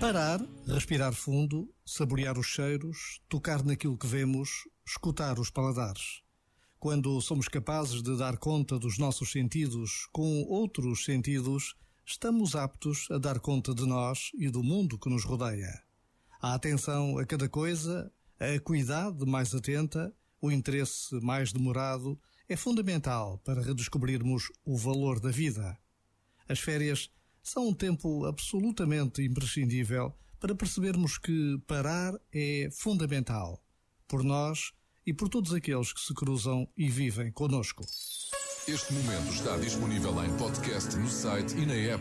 Parar, respirar fundo, saborear os cheiros, tocar naquilo que vemos, escutar os paladares. Quando somos capazes de dar conta dos nossos sentidos com outros sentidos, estamos aptos a dar conta de nós e do mundo que nos rodeia. A atenção a cada coisa, a acuidade mais atenta, o interesse mais demorado é fundamental para redescobrirmos o valor da vida. As férias são um tempo absolutamente imprescindível para percebermos que parar é fundamental por nós e por todos aqueles que se cruzam e vivem conosco. Este momento está disponível em podcast no site e na app.